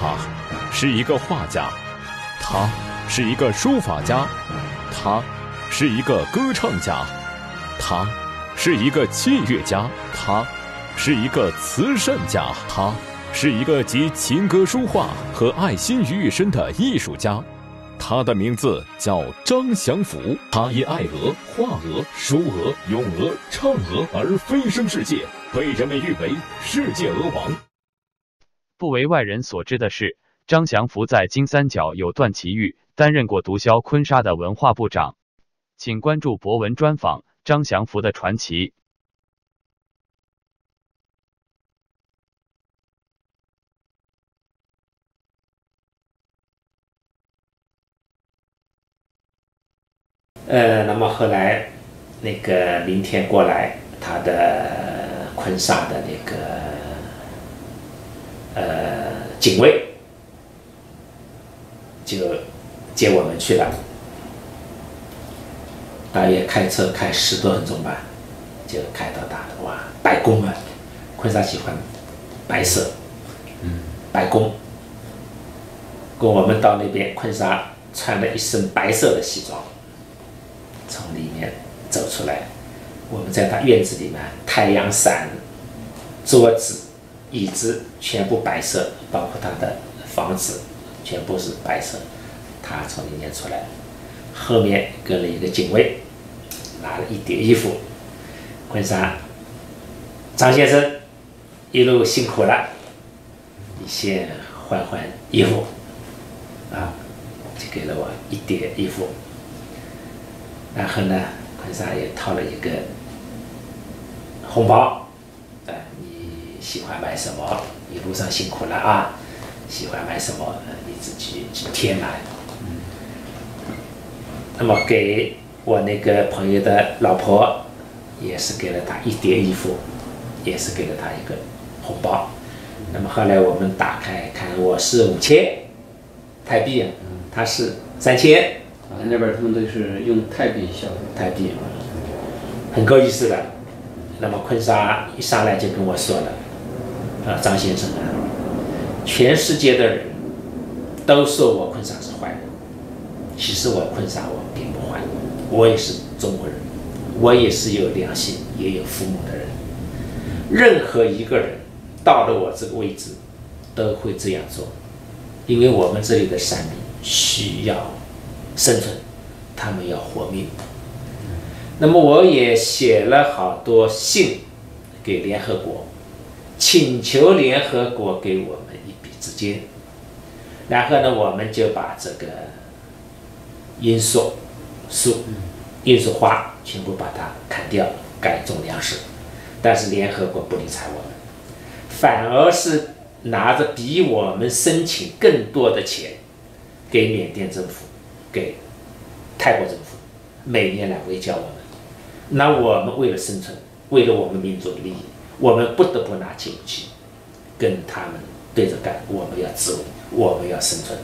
他是一个画家，他是一个书法家，他是一个歌唱家，他是一个器乐家，他是一个慈善家，他是一个集琴歌书画和爱心于一身的艺术家。他的名字叫张祥福，他以爱鹅、画鹅、书鹅、咏鹅、唱鹅而飞升世界，被人们誉为世界鹅王。不为外人所知的是，张祥福在金三角有段奇遇，担任过毒枭坤沙的文化部长。请关注博文专访张祥福的传奇。呃，那么后来那个明天过来，他的坤沙的那个呃警卫就接我们去了，大约开车开十多分钟吧，就开到大的哇，白宫啊，昆沙喜欢白色，嗯，白宫，跟我们到那边，昆沙穿了一身白色的西装。从里面走出来，我们在他院子里面，太阳伞、桌子、椅子全部白色，包括他的房子全部是白色。他从里面出来，后面跟了一个警卫，拿了一叠衣服。坤山，张先生一路辛苦了，你先换换衣服，啊，就给了我一叠衣服。然后呢，昆沙也掏了一个红包，喜欢买什么？一路上辛苦了啊，喜欢买什么？你自己去填满。那么给我那个朋友的老婆，也是给了她一叠衣服，也是给了她一个红包。那么后来我们打开看，我是五千泰币，他是三千。啊，那边他们都是用泰币消费，泰币，很够意思的。那么坤沙一上来就跟我说了：“啊，张先生啊，全世界的人都说我昆沙是坏人，其实我昆沙我并不坏，我也是中国人，我也是有良心、也有父母的人。任何一个人到了我这个位置，都会这样做，因为我们这里的山民需要。”生存，他们要活命。那么我也写了好多信给联合国，请求联合国给我们一笔资金。然后呢，我们就把这个罂粟树、罂粟花全部把它砍掉，改种粮食。但是联合国不理睬我们，反而是拿着比我们申请更多的钱给缅甸政府。给泰国政府每年来围剿我们，那我们为了生存，为了我们民族的利益，我们不得不拿起武器跟他们对着干。我们要自卫，我们要生存。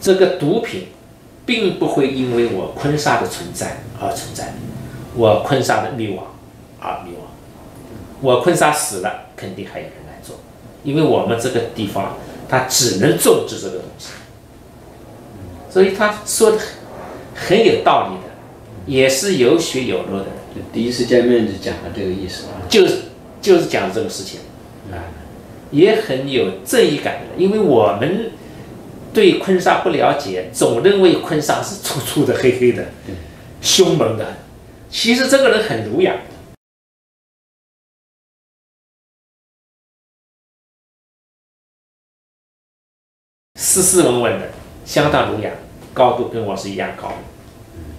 这个毒品并不会因为我昆沙的存在而存在，我昆沙的灭亡而灭亡。我昆沙死了，肯定还有人来做，因为我们这个地方它只能种植这个东西。所以他说的很很有道理的，也是有血有肉的。第一次见面就讲了这个意思啊，就是就是讲这个事情啊，也很有正义感的。因为我们对坤沙不了解，总认为坤沙是粗粗的、黑黑的、凶猛的。其实这个人很儒雅，斯斯文文的，相当儒雅。高度跟我是一样高，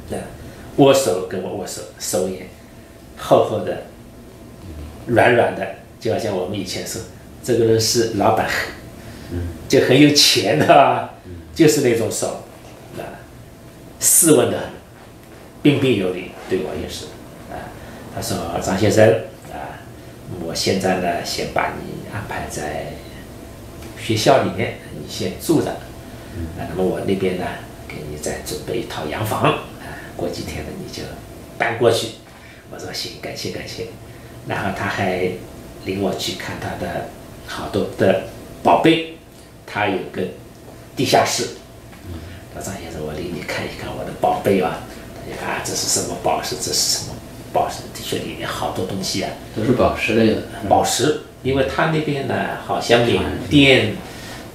对，握手跟我握手，手也厚厚的、软软的，就好像我们以前说，这个人是老板，就很有钱的，就是那种手，啊，斯文的很，彬彬有礼，对我也是，啊，他说张先生啊，我现在呢，先把你安排在学校里面，你先住着，啊，那么我那边呢。给你再准备一套洋房，啊，过几天呢你就搬过去。我说行，感谢感谢。然后他还领我去看他的好多的宝贝，他有个地下室。他张先生，我领你看一看我的宝贝啊！大家看啊，这是什么宝石？这是什么宝石？的确里面好多东西啊，都是宝石类的。宝石，因为他那边呢，好像缅甸，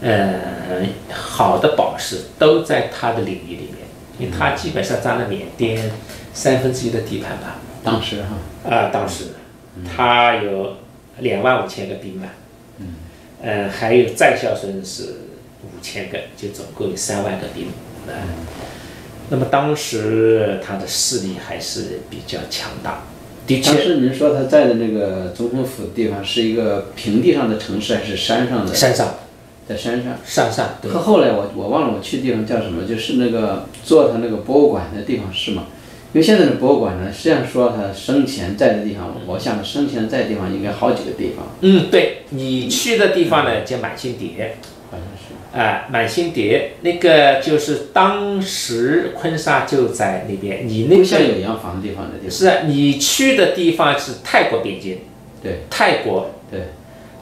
呃，好的宝石都在他的领域里面，因为他基本上占了缅甸三分之一的地盘吧。当时哈，啊，当时。他有两万五千个兵马，嗯，呃，还有在校生是五千个，就总共有三万个兵，啊，那么当时他的势力还是比较强大，的确，当时您说他在的那个总统府地方是一个平地上的城市还是山上的？山上，在山上。山上，对。可，后来我我忘了我去的地方叫什么，就是那个做他那个博物馆的地方是吗？因为现在的博物馆呢，实际上说他生前在的地方，我想他生前在的地方应该好几个地方，嗯，对你去的地方呢叫满星蝶，好像是。啊，满星蝶那个就是当时昆沙就在那边，你那不像个有洋房的地方的地方。是啊，你去的地方是泰国边境，对。泰国，对，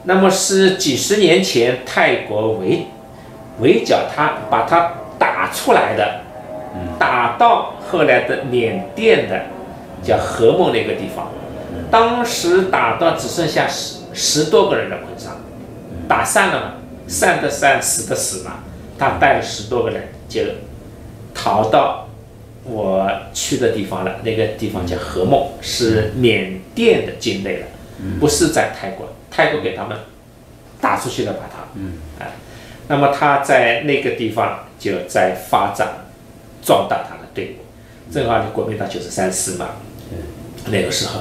那么是几十年前泰国围围剿他，把他打出来的，打到后来的缅甸的叫和梦那个地方，当时打到只剩下十十多个人的昆沙，打散了嘛，散的散，死的死嘛，他带了十多个人就逃到我去的地方了，那个地方叫和梦，是缅甸的境内了，不是在泰国，泰国给他们打出去了，把他，嗯，哎，那么他在那个地方就在发展，壮大他的队伍，正好国民党九十三师嘛，那个时候，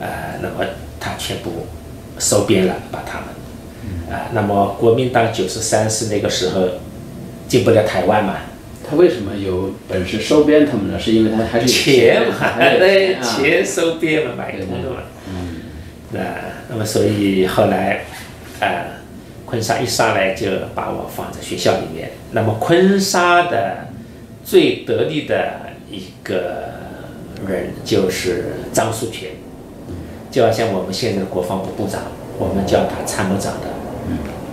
呃，那么他全部收编了，把他们，啊、那么国民党九十三师那个时候进不了台湾嘛，他为什么有本事收编他们呢？是因为他还是有钱嘛，对，钱收编嘛，买通的嘛。嗯。那那么所以后来，呃，坤沙一上来就把我放在学校里面。那么坤沙的最得力的一个人就是张树全，就好像我们现在的国防部部长，我们叫他参谋长的，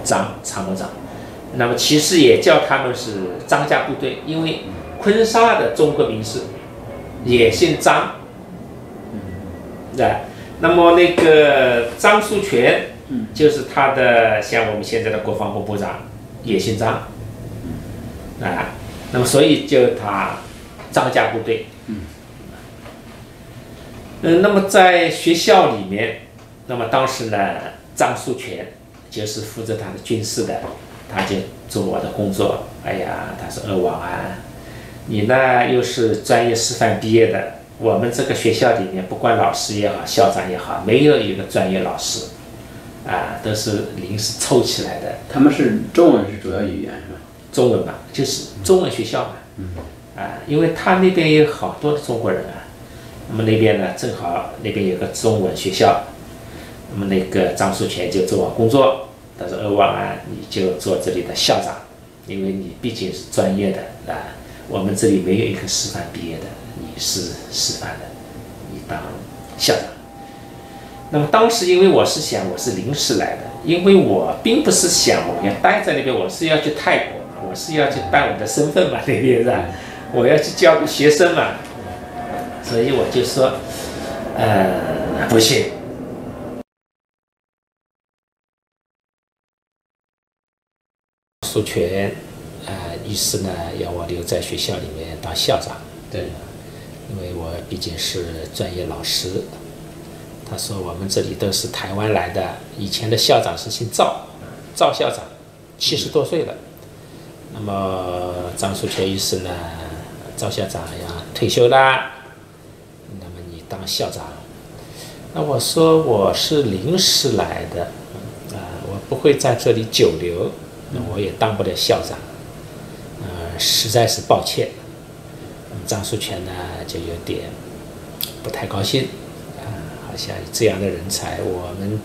张参谋长。那么其实也叫他们是张家部队，因为昆沙的中国名士也姓张，对。那么那个张树全，就是他的像我们现在的国防部部长也姓张，啊，那么所以就他张家部队，嗯，那么在学校里面，那么当时呢，张树全就是负责他的军事的，他就做我的工作。哎呀，他说二王啊，你呢又是专业师范毕业的，我们这个学校里面，不管老师也好，校长也好，没有一个专业老师，啊，都是临时凑起来的。他们是中文是主要语言是吧？中文嘛，就是中文学校嘛。啊，因为他那边有好多的中国人啊，那么那边呢，正好那边有个中文学校，那么那个张树全就做我工作，他说二旺啊，你就做这里的校长，因为你毕竟是专业的啊，我们这里没有一个师范毕业的，你是师范的，你当校长。那么当时因为我是想我是临时来的，因为我并不是想我要待在那边，我是要去泰国，我是要去办我的身份嘛，那边是吧？我要去教学生嘛，所以我就说，呃，不行。授权，呃，医师呢要我留在学校里面当校长，对，因为我毕竟是专业老师。他说我们这里都是台湾来的，以前的校长是姓赵，赵校长，七十多岁了。那么张树全医师呢，赵校长要退休啦，那么你当校长。那我说我是临时来的，啊、我不会在这里久留，那我也当不了校长，呃，实在是抱歉。张树全呢就有点不太高兴，啊、好像这样的人才，我们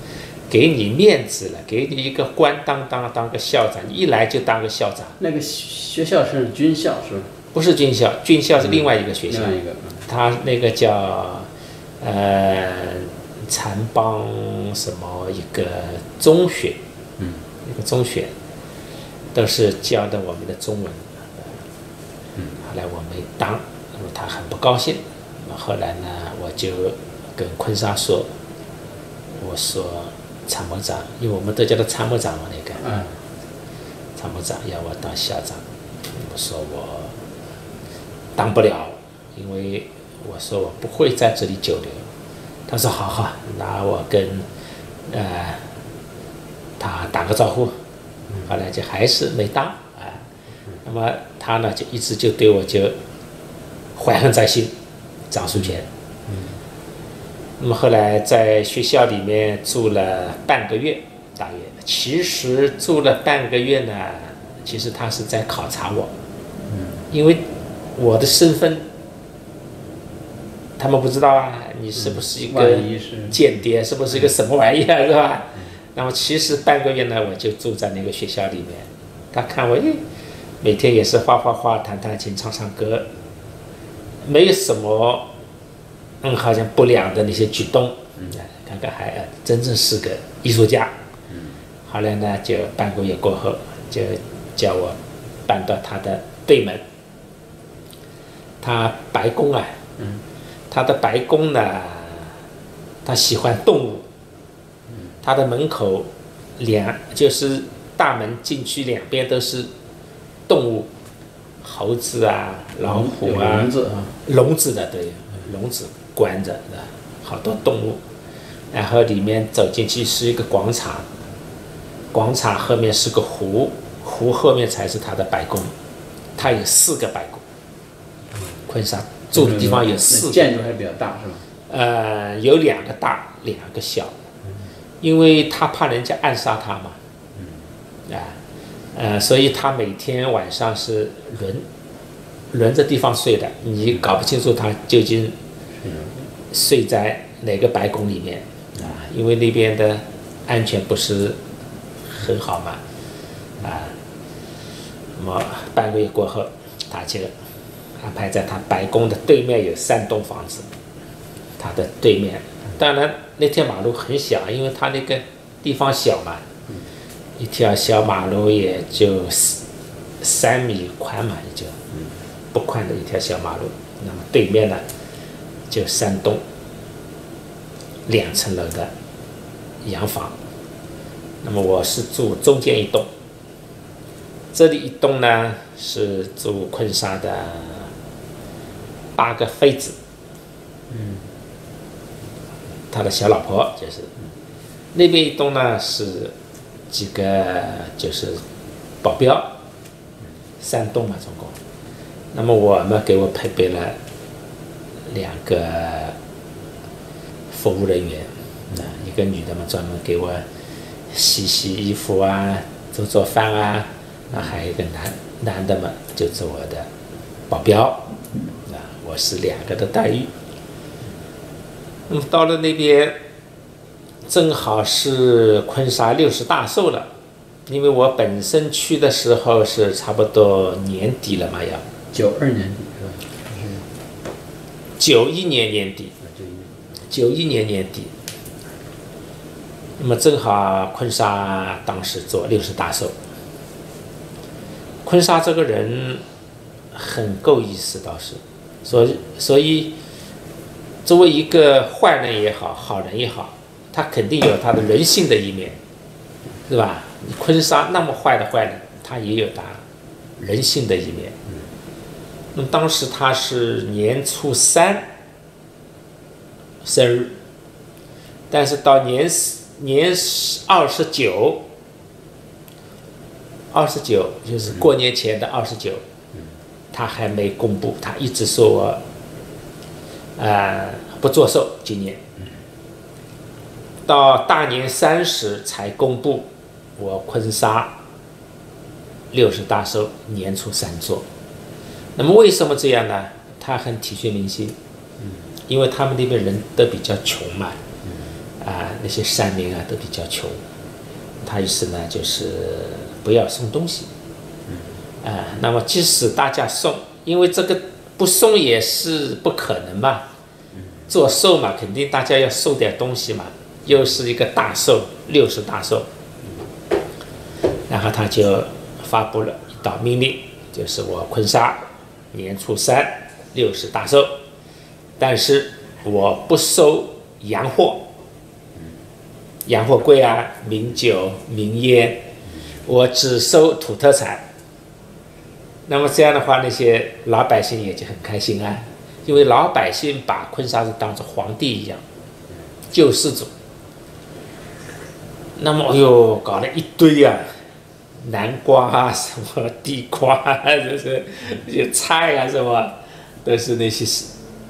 给你面子了，给你一个官当当当个校长，一来就当个校长，那个学校是军校是吧？不是军校，军校是另外一个学校另，外一个，他那个叫呃禅帮什么一个中学，嗯，一个中学，都是教的我们的中文。后来我没当，那么他很不高兴。那么后来呢，我就跟坤沙说，我说参谋长，因为我们都叫他参谋长嘛，那个。嗯。参谋长要我当校长，我说我当不了，因为我说我不会在这里久留。他说好好，那我跟呃他打个招呼。后来就还是没当啊。那么他呢，就一直就对我就怀恨在心，张书全。那么后来在学校里面住了半个月，大约。其实住了半个月呢，其实他是在考察我，因为我的身份，他们不知道啊，你是不是一个间谍，是不是一个什么玩意儿，是吧？那么其实半个月呢，我就住在那个学校里面，他看我，诶，每天也是画画画、弹弹琴、唱唱歌，没有什么，嗯，好像不良的那些举动，嗯，看看还真正是个艺术家。嗯后来呢，就半个月过后，就叫我搬到他的对门。他白宫啊，嗯他的白宫呢，他喜欢动物。嗯他的门口两就是大门进去两边都是动物，猴子啊，老虎啊，笼子啊，笼子的对，笼子关着的，好多动物。然后里面走进去是一个广场。广场后面是个湖，湖后面才是他的白宫，他有四个白宫。昆沙住的地方有四个。建筑还比较大是吧？呃，有两个大，两个小，因为他怕人家暗杀他嘛。啊，呃，所以他每天晚上是轮轮着地方睡的，你搞不清楚他究竟嗯睡在哪个白宫里面啊，因为那边的安全不是。很好嘛，啊，那么半个月过后，他就安排在他白宫的对面有三栋房子，他的对面，当然那条马路很小，因为他那个地方小嘛，一条小马路也就三米宽嘛，也就不宽的一条小马路。那么对面呢，就三栋两层楼的洋房。那么我是住中间一栋，这里一栋呢是住昆沙的八个妃子，嗯，他的小老婆就是，那边一栋呢是几个就是保镖，三栋嘛总共，那么我们给我配备了两个服务人员，那，一个女的嘛专门给我。洗洗衣服啊，做做饭啊，那还有一个男男的嘛，就是我的保镖，啊，我是两个的待遇。那么到了那边，正好是昆沙六十大寿了，因为我本身去的时候是差不多年底了嘛，要九二年底？九一年年底，九一年年底。那么正好坤沙当时做六十大寿，坤沙这个人很够意思，倒是，所以所以作为一个坏人也好，好人也好，他肯定有他的人性的一面，是吧？坤沙那么坏的坏人，他也有他人性的一面。那么当时他是年初三生日，但是到年十。年二十九，二十九就是过年前的二十九，他还没公布，他一直说我，啊不做寿今年，到大年三十才公布我坤沙六十大寿年初三做，那么为什么这样呢？他很体恤民心，因为他们那边人都比较穷嘛。啊，那些山民啊都比较穷，他意思呢就是不要送东西，啊，那么即使大家送，因为这个不送也是不可能嘛，做寿嘛，肯定大家要送点东西嘛，又是一个大寿，六十大寿，然后他就发布了一道命令，就是我坤沙年初三六十大寿，但是我不收洋货，洋货贵啊、名酒、名烟，我只收土特产。那么这样的话，那些老百姓也就很开心啊，因为老百姓把昆沙是当做皇帝一样，救世主。那么，哎呦，搞了一堆呀，南瓜啊，什么地瓜啊，这是些菜啊，什么，都是那些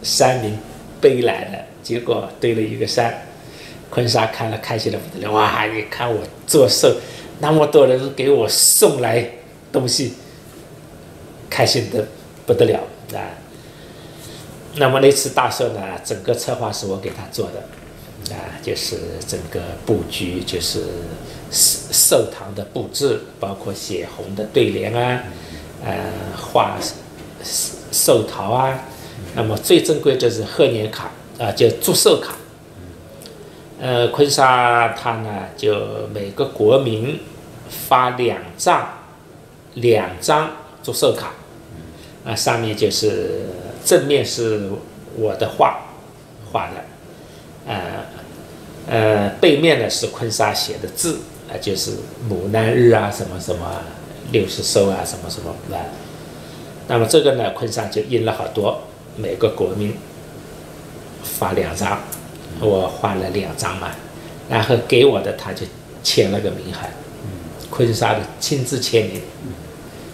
山民背来的。结果堆了一个山，坤沙看了开心的不得了，哇！你看我做寿，那么多人给我送来东西，开心的不得了啊。那么那次大寿呢，整个策划是我给他做的。啊，就是整个布局，就是寿寿堂的布置，包括写红的对联啊，呃，画寿寿桃啊。那么最珍贵就是贺年卡啊，叫祝寿卡。呃，昆沙它呢，就每个国民发两张，两张祝寿卡，啊，上面就是正面是我的画画的。呃，呃，背面呢是昆沙写的字，啊，就是母难日啊，什么什么六十寿啊，什么什么啊。那么这个呢，昆沙就印了好多，每个国民发两张，我画了两张嘛，然后给我的他就签了个名函，昆沙的亲自签名，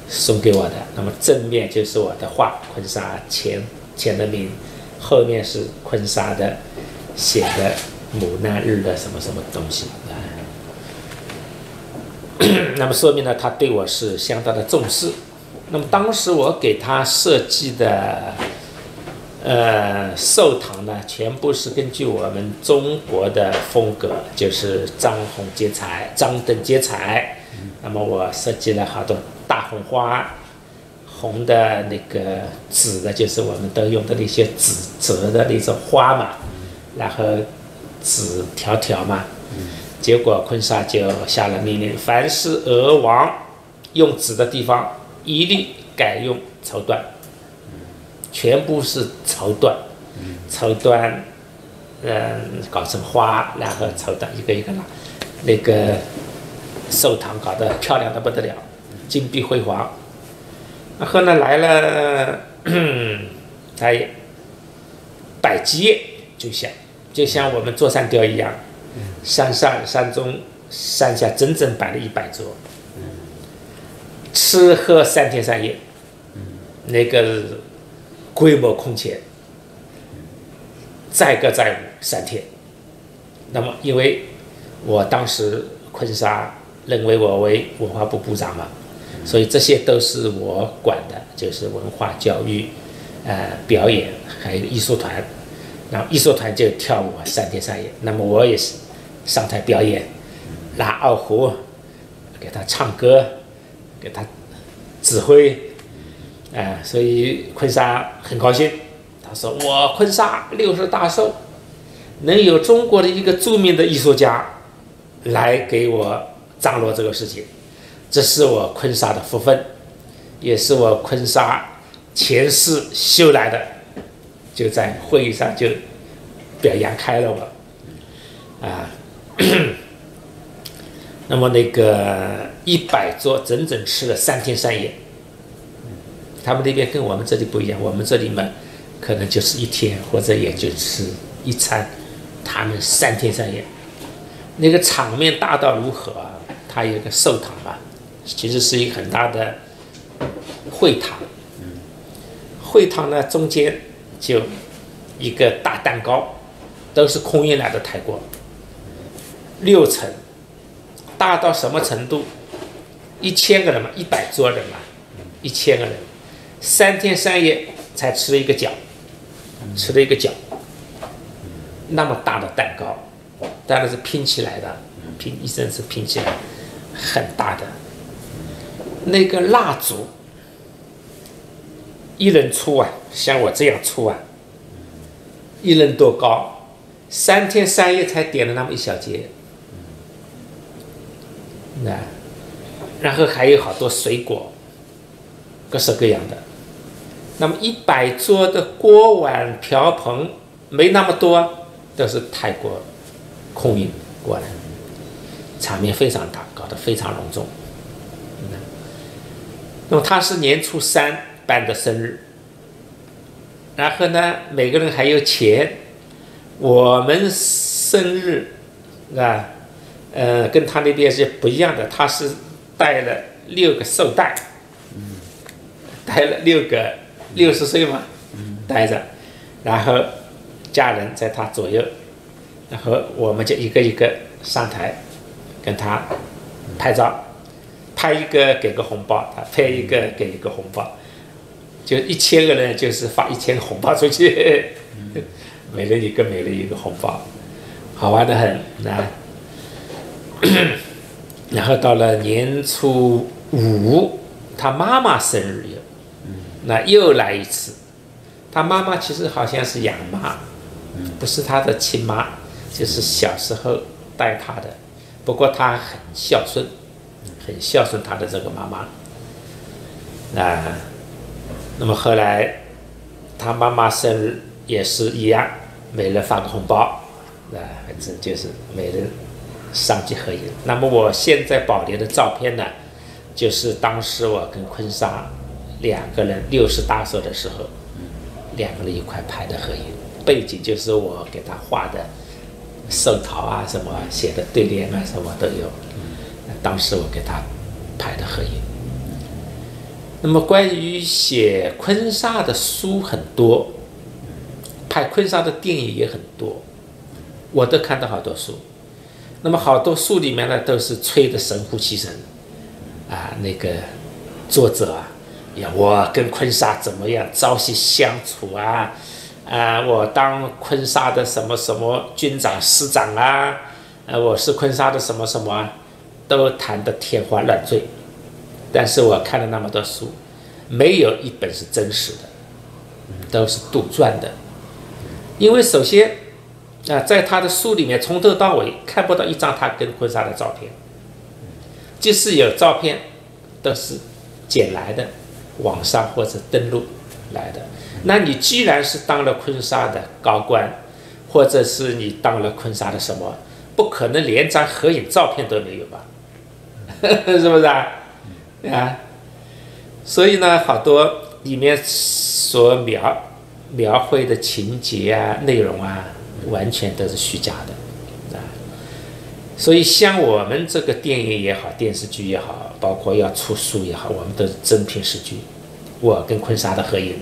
送给我的。那么正面就是我的画，昆沙签签的名，后面是昆沙的。写的母难日的什么什么东西啊？那么说明呢，他对我是相当的重视。那么当时我给他设计的呃寿堂呢，全部是根据我们中国的风格，就是张红结彩、张灯结彩。那么我设计了好多大红花，红的那个紫的，就是我们都用的那些纸折的那种花嘛。然后纸条条嘛，结果昆沙就下了命令，凡是鹅王用纸的地方，一律改用绸缎，全部是绸缎，绸缎，嗯，搞成花，然后绸缎一个一个拿，那个寿堂搞得漂亮的不得了，金碧辉煌。然后呢来了，他也摆基业就像就像我们坐山雕一样，山上、山中、山下整整摆了一百桌，吃喝三天三夜，那个规模空前，载歌载舞三天。那么，因为我当时昆沙认为我为文化部部长嘛，所以这些都是我管的，就是文化教育、呃表演还有艺术团。然后艺术团就跳舞三天三夜，那么我也是上台表演，拉二胡，给他唱歌，给他指挥，哎，所以昆沙很高兴。他说：“我昆沙六十大寿，能有中国的一个著名的艺术家来给我张罗这个事情，这是我昆沙的福分，也是我昆沙前世修来的。”就在会议上就表扬开了我，啊，那么那个一百桌整整吃了三天三夜，他们那边跟我们这里不一样，我们这里嘛可能就是一天或者也就吃一餐，他们三天三夜，那个场面大到如何啊？它有个寿堂嘛，其实是一个很大的会堂，会堂呢中间。就一个大蛋糕，都是空运来的泰国，六层，大到什么程度？一千个人嘛，一百桌人嘛，一千个人，三天三夜才吃了一个饺，吃了一个饺，那么大的蛋糕，当然是拼起来的，拼一生是拼起来，很大的，那个蜡烛。一人粗啊，像我这样粗啊，一人多高，三天三夜才点了那么一小节，那然后还有好多水果，各式各样的。那么一百桌的锅碗瓢盆没那么多，都是泰国空运过来，场面非常大，搞得非常隆重。那么他是年初三办的生日，然后呢，每个人还有钱。我们生日啊，呃，跟他那边是不一样的，他是带了六个寿带，嗯带了六个六十岁嘛，嗯带着，然后家人在他左右，然后我们就一个一个上台跟他拍照。拍一个给个红包，他拍一个给一个红包，就一千个人就是发一千个红包出去，每人一个，每人一个红包，好玩的很啊。然后到了年初五，他妈妈生日又，那又来一次。他妈妈其实好像是养妈，不是他的亲妈，就是小时候带他的，不过他很孝顺。很孝顺他的这个妈妈，啊，那么后来他妈妈生日也是一样，每人发个红包，啊，反正就是每人上去合影。那么我现在保留的照片呢，就是当时我跟坤沙两个人六十大寿的时候，两个人一块拍的合影，背景就是我给他画的寿桃啊，什么写的对联啊，什么都有。当时我给他拍的合影。那么关于写坤沙的书很多，拍坤沙的电影也很多，我都看到好多书。那么好多书里面呢都是吹的神乎其神，啊，那个作者啊，呀，我跟昆沙怎么样朝夕相处啊，啊，我当昆沙的什么什么军长师长啊，呃，我是昆沙的什么什么啊。都谈得天花乱坠，但是我看了那么多书，没有一本是真实的，都是杜撰的。因为首先啊，在他的书里面从头到尾看不到一张他跟婚纱的照片，即使有照片，都是捡来的，网上或者登录来的。那你既然是当了昆沙的高官，或者是你当了昆沙的什么，不可能连张合影照片都没有吧？是不是啊？啊，所以呢，好多里面所描描绘的情节啊、内容啊，完全都是虚假的啊。所以像我们这个电影也好、电视剧也好，包括要出书也好，我们都是真凭实据。我跟坤沙的合影，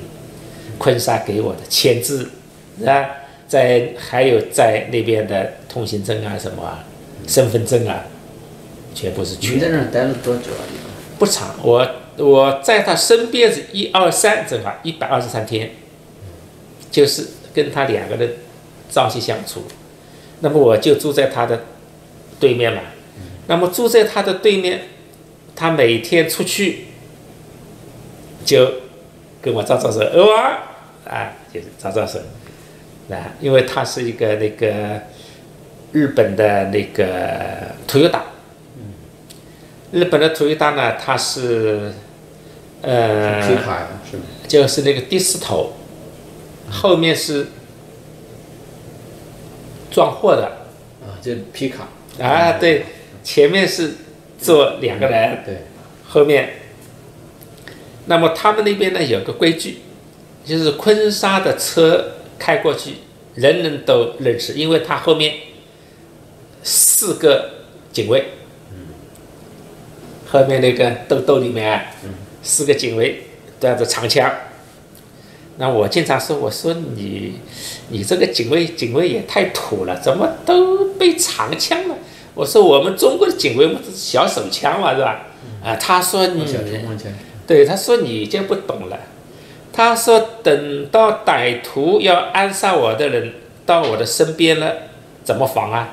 坤沙给我的签字啊，在还有在那边的通行证啊、什么身份证啊。全部是你在那儿待了多久啊？不长，我我在他身边是一二三，正好一百二十三天，就是跟他两个人朝夕相处。那么我就住在他的对面嘛。那么住在他的对面，他每天出去就跟我招招手，偶尔，啊，就是招招手，啊，因为他是一个那个日本的那个土友达。日本的土一大呢，它是，呃，就是那个第四头，后面是装货的，啊，就皮卡，啊，对，前面是坐两个人，对，后面，那么他们那边呢有个规矩，就是昆沙的车开过去，人人都认识，因为他后面四个警卫。后面那个兜兜里面，四个警卫端着长枪。那我经常说，我说你，你这个警卫警卫也太土了，怎么都背长枪了？我说我们中国的警卫不是小手枪嘛，是吧？啊，他说你，对，他说你就不懂了。他说等到歹徒要暗杀我的人到我的身边了，怎么防啊？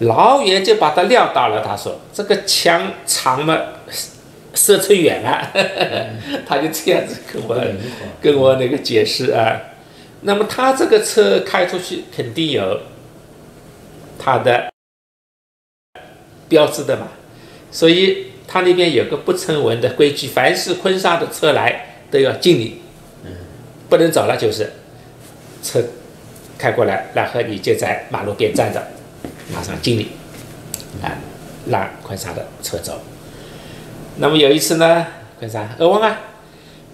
老远就把他撂倒了。他说：“这个枪长嘛，射程远了。”他就这样子跟我跟我那个解释啊。那么他这个车开出去肯定有他的标志的嘛，所以他那边有个不成文的规矩，凡是昆沙的车来都要敬礼，不能走了就是车开过来，然后你就在马路边站着，马上敬礼，啊，让昆沙的车走。那么有一次呢，昆沙，欧翁啊，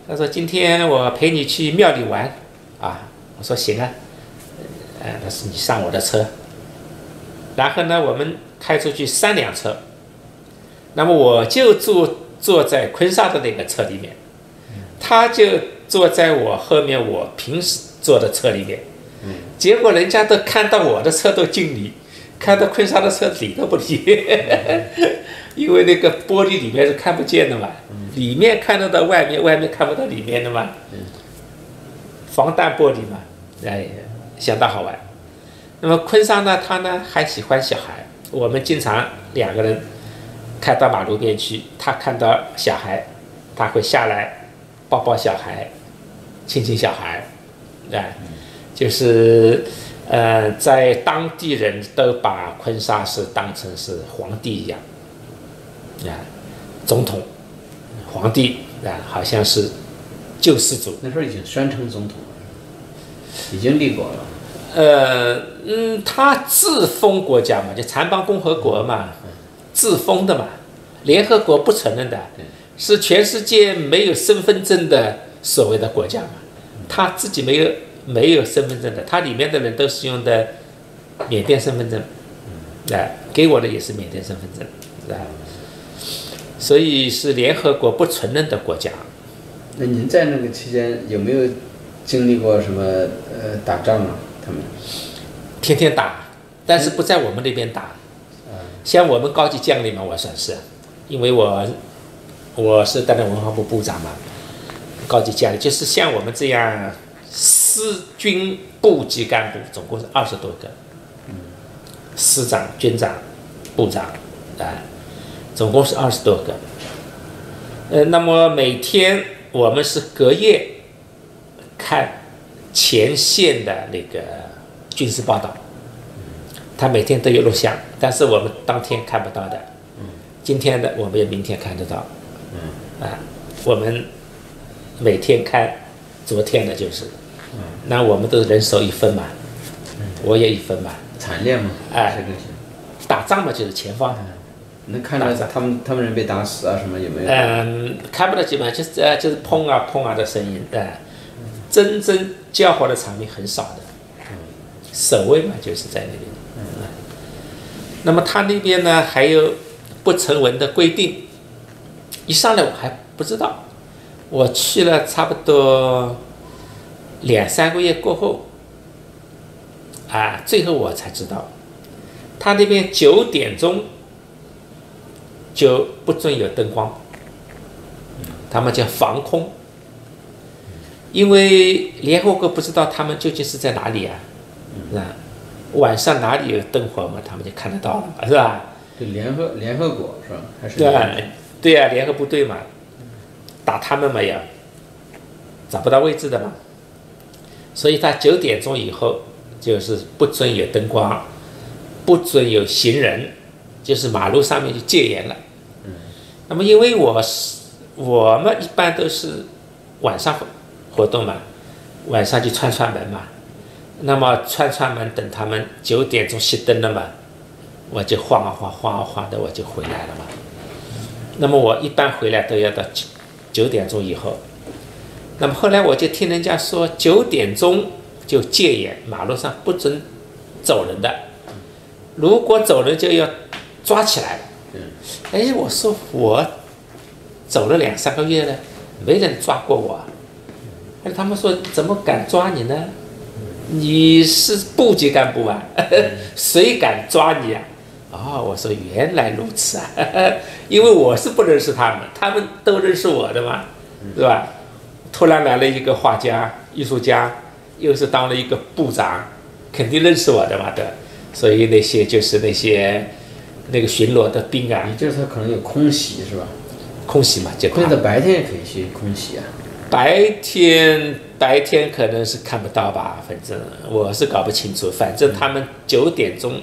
他说今天我陪你去庙里玩，啊，我说行啊，呃，他说你上我的车，然后呢，我们开出去三辆车。那么我就坐坐在坤沙的那个车里面，他就坐在我后面我平时坐的车里面。结果人家都看到我的车都敬礼，看到坤沙的车理都不理，因为那个玻璃里面是看不见的嘛，里面看得到外面，外面看不到里面的嘛。防弹玻璃嘛，哎，相当好玩。那么坤沙呢，他呢还喜欢小孩，我们经常两个人。开到马路边去，他看到小孩，他会下来抱抱小孩，亲亲小孩，哎，就是呃，在当地人都把坤沙是当成是皇帝一样，啊，总统、皇帝啊，好像是救世主。那时候已经宣称总统了，已经立国了。呃，嗯，他自封国家嘛，就残邦共和国嘛。自封的嘛，联合国不承认的，是全世界没有身份证的所谓的国家嘛，他自己没有没有身份证的，他里面的人都是用的缅甸身份证，哎，给我的也是缅甸身份证，啊，所以是联合国不承认的国家。那您在那个期间有没有经历过什么呃打仗啊？他们天天打，但是不在我们那边打。像我们高级将领嘛，我算是，因为我我是担任文化部部长嘛，高级将领就是像我们这样师军部级干部，总共是二十多个，嗯师长、军长、部长，啊，总共是二十多个。呃，那么每天我们是隔夜看前线的那个军事报道。他每天都有录像，但是我们当天看不到的。嗯。今天的我们也明天看得到。嗯。啊，我们每天看昨天的就是。嗯。那我们都是人手一份嘛。嗯。我也一份嘛。惨烈嘛。哎。打仗嘛，就是前方。能看到他们他们人被打死啊什么有没有？嗯，看不到基本上就是呃就是砰啊砰啊的声音，哎。真正叫好的场面很少的。嗯。守卫嘛，就是在那边。那么他那边呢还有不成文的规定，一上来我还不知道，我去了差不多两三个月过后，啊，最后我才知道，他那边九点钟就不准有灯光，他们叫防空，因为联合国不知道他们究竟是在哪里啊，啊。晚上哪里有灯火嘛，他们就看得到了嘛，是吧？就联合联合国是吧？还是对啊，对呀，联合部队嘛，打他们嘛要找不到位置的嘛，所以他九点钟以后就是不准有灯光，不准有行人，就是马路上面就戒严了。嗯。那么因为我是我们一般都是晚上活动嘛，晚上就串串门嘛。那么串串门，等他们九点钟熄灯了嘛，我就晃啊晃，晃啊晃的，我就回来了嘛。那么我一般回来都要到九九点钟以后。那么后来我就听人家说，九点钟就戒严，马路上不准走人的，如果走人就要抓起来。哎，我说我走了两三个月了，没人抓过我。哎，他们说怎么敢抓你呢？你是部级干部啊，谁敢抓你啊？哦，我说原来如此啊，因为我是不认识他们，他们都认识我的嘛，是吧？突然来了一个画家、艺术家，又是当了一个部长，肯定认识我的嘛的，所以那些就是那些那个巡逻的兵啊，也就是他可能有空袭是吧？空袭嘛，就可以在白天也可以去空袭啊。白天白天可能是看不到吧，反正我是搞不清楚。反正他们九点钟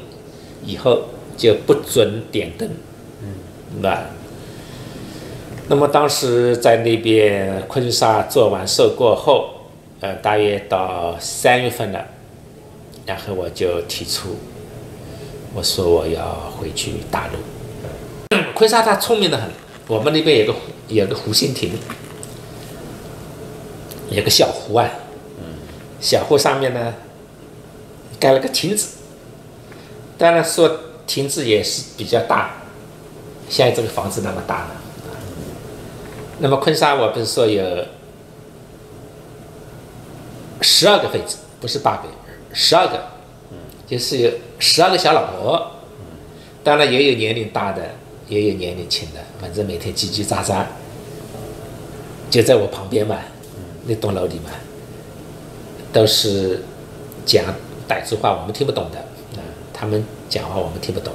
以后就不准点灯，嗯，吧？那么当时在那边昆沙做完事过后，呃，大约到三月份了，然后我就提出，我说我要回去大陆。昆沙他聪明的很，我们那边有个有个湖心亭，有个小湖啊，小湖上面呢盖了个亭子，当然说亭子也是比较大，像这个房子那么大呢。那么昆沙我不是说有十二个妃子，不是八个，十二个，就是有十二个小老婆，当然也有年龄大的，也有年龄轻的，反正每天叽叽喳喳，就在我旁边嘛，那栋楼里嘛，都是讲傣族话，我们听不懂的，啊，他们讲话我们听不懂。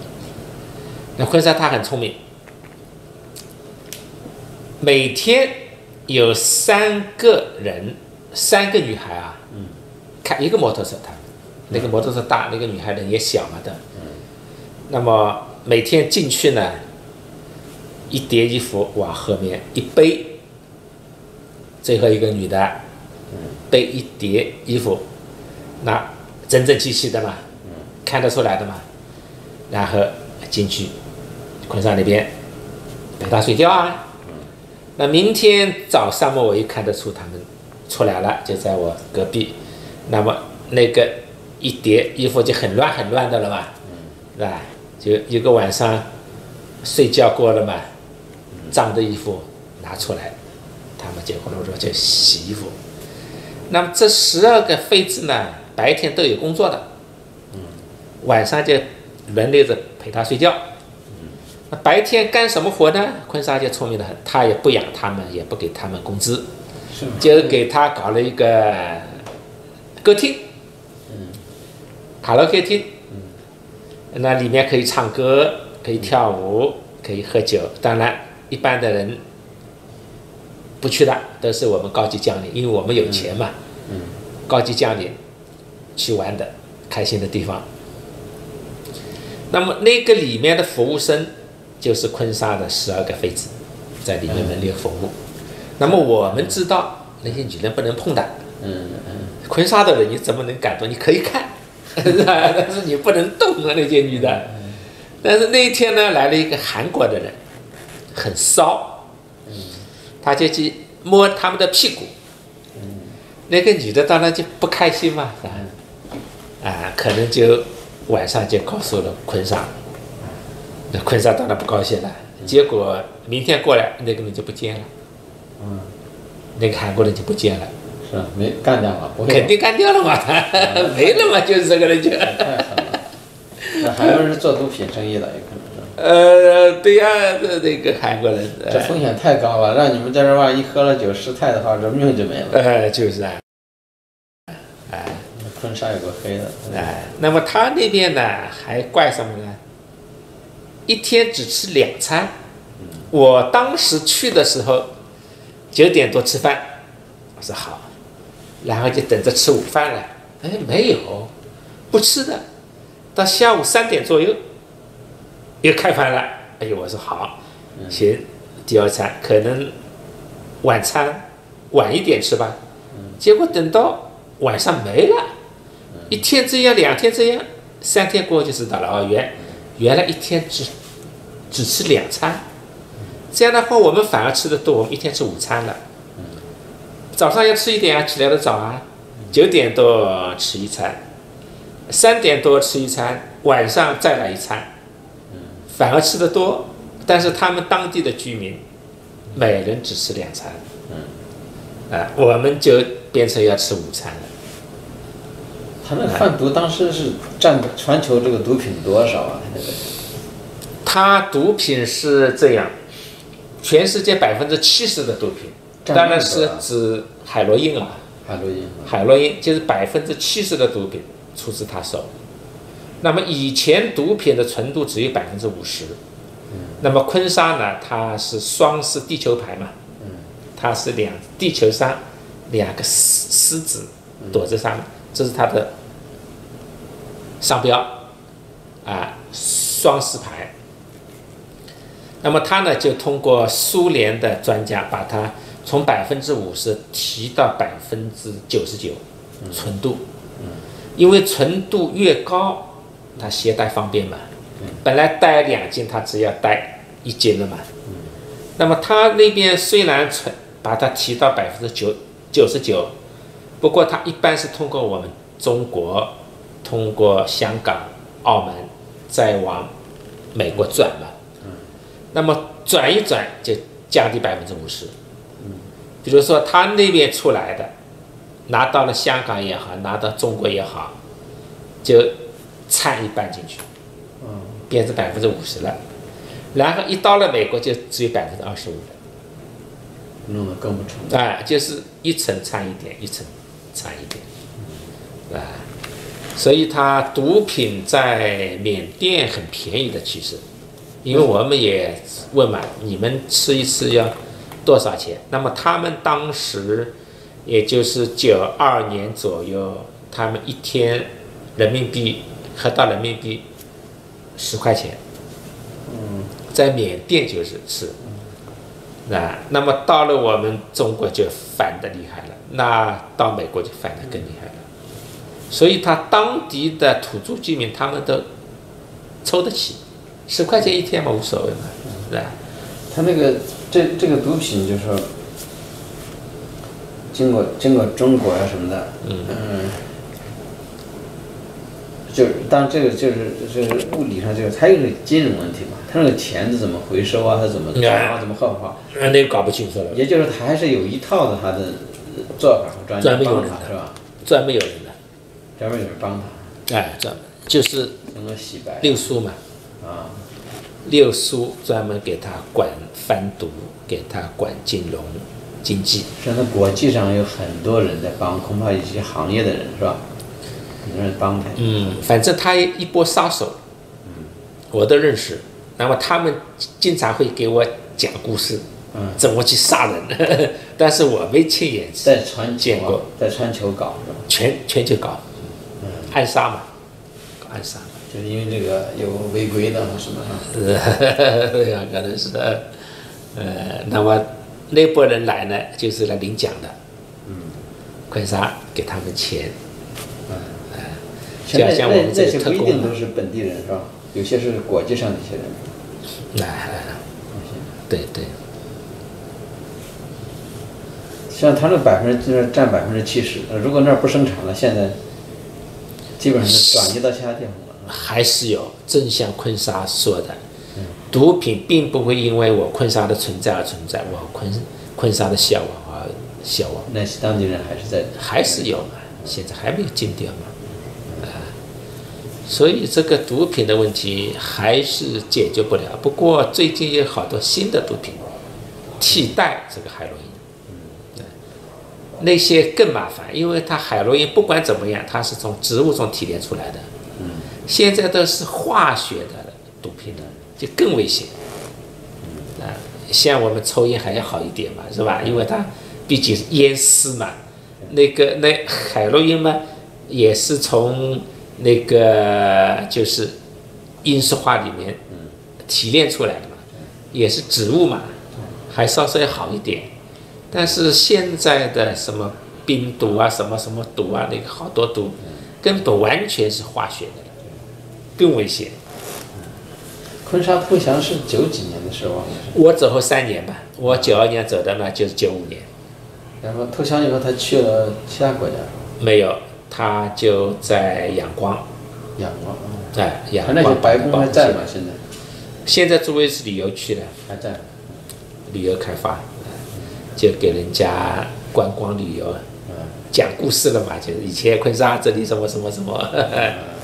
那昆沙他很聪明。每天有三个人，三个女孩啊，开一个摩托车，他那个摩托车大，那个女孩人也小嘛的，那么每天进去呢，一叠衣服往后面一背，最后一个女的，背一叠衣服，那整整齐齐的嘛，看得出来的嘛，然后进去昆山那边陪她睡觉啊。那明天早上嘛，我一看得出他们出来了，就在我隔壁。那么那个一叠衣服就很乱很乱的了嘛，是吧？就一个晚上睡觉过了嘛，脏的衣服拿出来，他们就或者说就洗衣服。那么这十二个妃子呢，白天都有工作的，晚上就轮流着陪他睡觉。那白天干什么活呢？坤沙就聪明的很，他也不养他们，也不给他们工资，就给他搞了一个歌厅，卡拉 OK 厅，那里面可以唱歌，可以跳舞，可以喝酒。当然，一般的人不去的，都是我们高级将领，因为我们有钱嘛。高级将领去玩的，开心的地方。那么那个里面的服务生。就是坤沙的十二个妃子，在里面轮流服务。那么我们知道那些女人不能碰的。嗯嗯。昆沙的人你怎么能感动？你可以看，是吧？但是你不能动啊那些女的。但是那一天呢，来了一个韩国的人，很骚。他就去摸他们的屁股。那个女的当然就不开心嘛，啊，可能就晚上就告诉了坤沙。那坤沙当然不高兴了，结果明天过来那个人就不见了，嗯，那个韩国人就不见了，是没干掉了，肯定干掉了嘛，没了嘛，就是这个人就。太狠了，那韩国人是做毒品生意的，有可能是。呃，对呀，这那个韩国人。这风险太高了，让你们在这万一喝了酒失态的话，这命就没了。呃，就是啊。哎，昆沙有个黑的。哎，那么他那边呢，还怪什么呢？一天只吃两餐，我当时去的时候九点多吃饭，我说好，然后就等着吃午饭了。哎，没有，不吃的，到下午三点左右又开饭了。哎呦，我说好，行，第二餐可能晚餐晚一点吃吧。结果等到晚上没了，一天这样，两天这样，三天过后就知道了哦，原原来一天只只吃两餐，这样的话我们反而吃的多，我们一天吃午餐了。早上要吃一点啊，起来的早啊，九点多吃一餐，三点多吃一餐，晚上再来一餐，反而吃的多。但是他们当地的居民，每人只吃两餐，啊，我们就变成要吃午餐了。他们贩毒当时是占全球这个毒品多少啊？他毒品是这样，全世界百分之七十的毒品，当然是指海洛因啊。海洛因。海洛因就是百分之七十的毒品出自他手。那么以前毒品的纯度只有百分之五十。那么坤沙呢？它是双狮地球牌嘛？它是两地球上两个狮狮子躲在上面。这是它的商标，啊，双狮牌。那么他呢就通过苏联的专家把它从百分之五十提到百分之九十九纯度，因为纯度越高，它携带方便嘛。本来带两斤，它只要带一斤了嘛。那么他那边虽然纯把它提到百分之九九十九，不过它一般是通过我们中国，通过香港、澳门，再往美国转嘛。那么转一转就降低百分之五十。比如说他那边出来的，拿到了香港也好，拿到中国也好，就掺一半进去，变成百分之五十了。然后一到了美国就只有百分之二十五了。弄得更不纯。啊，就是一层掺一点，一层掺一点，啊，所以它毒品在缅甸很便宜的，其实，因为我们也问嘛，你们吃一次要多少钱？那么他们当时，也就是九二年左右，他们一天人民币合到人民币十块钱，嗯，在缅甸就是是。那那么到了我们中国就反的厉害了，那到美国就反的更厉害了，所以他当地的土著居民他们都抽得起，十块钱一天嘛无所谓嘛，是吧？他那个这这个毒品就是说，经过经过中国呀、什么的，嗯就是当然这个就是就是物理上这个，它又是金融问题嘛，它那个钱是怎么回收啊，它怎么转啊，怎么合法化，那那搞不清楚了，也就是它还是有一套的它的做法和专专门有人的是吧？专门有人的，专门有人帮他，哎，专门就是怎么洗白六叔嘛，啊？六叔专门给他管贩毒，给他管金融经济，现在，国际上有很多人在帮，恐怕一些行业的人是吧？很多人帮他。嗯，反正他一波杀手，嗯我都认识。那么他们经常会给我讲故事，嗯怎么去杀人，但是我没亲眼在传球啊见过，在传球搞？全全球搞，暗杀嘛，暗杀嘛，就是因为这个有违规的或什么 啊。呃，有可能是的，呃，那么那波人来呢，就是来领奖的，嗯，坤沙给他们钱，现在就像我们这些个特定都是本地人是吧？有些是国际上的一些人。哎，对对，像他那百分之就是占百分之七十，呃如果那儿不生产了，现在基本上是转移到其他地方了。还是有，正像坤沙说的，毒品并不会因为我坤沙的存在而存在，我坤坤沙的消亡而消亡，那些当地人还是在还是有嘛，现在还没有禁掉嘛，啊，所以这个毒品的问题还是解决不了。不过最近有好多新的毒品替代这个海洛因，那些更麻烦，因为它海洛因不管怎么样，它是从植物中提炼出来的，现在都是化学的毒品了，就更危险。啊，像我们抽烟还要好一点嘛，是吧？因为它毕竟是烟丝嘛，那个那海洛因嘛，也是从那个就是罂粟花里面提炼出来的嘛，也是植物嘛，还稍稍要好一点。但是现在的什么冰毒啊，什么什么毒啊，那个好多毒，根本完全是化学的，更危险。昆沙投降是九几年的时候啊，我走后三年吧，我九二年走的嘛，就是九五年，然后投降以后他去了其他国家，没有，他就在仰光，仰光啊。哎，仰他光白宫还在吗？现在现在作为是旅游区了，还在。旅游开发，就给人家观光旅游，讲故事了嘛，就是以前昆沙这里什么什么什么，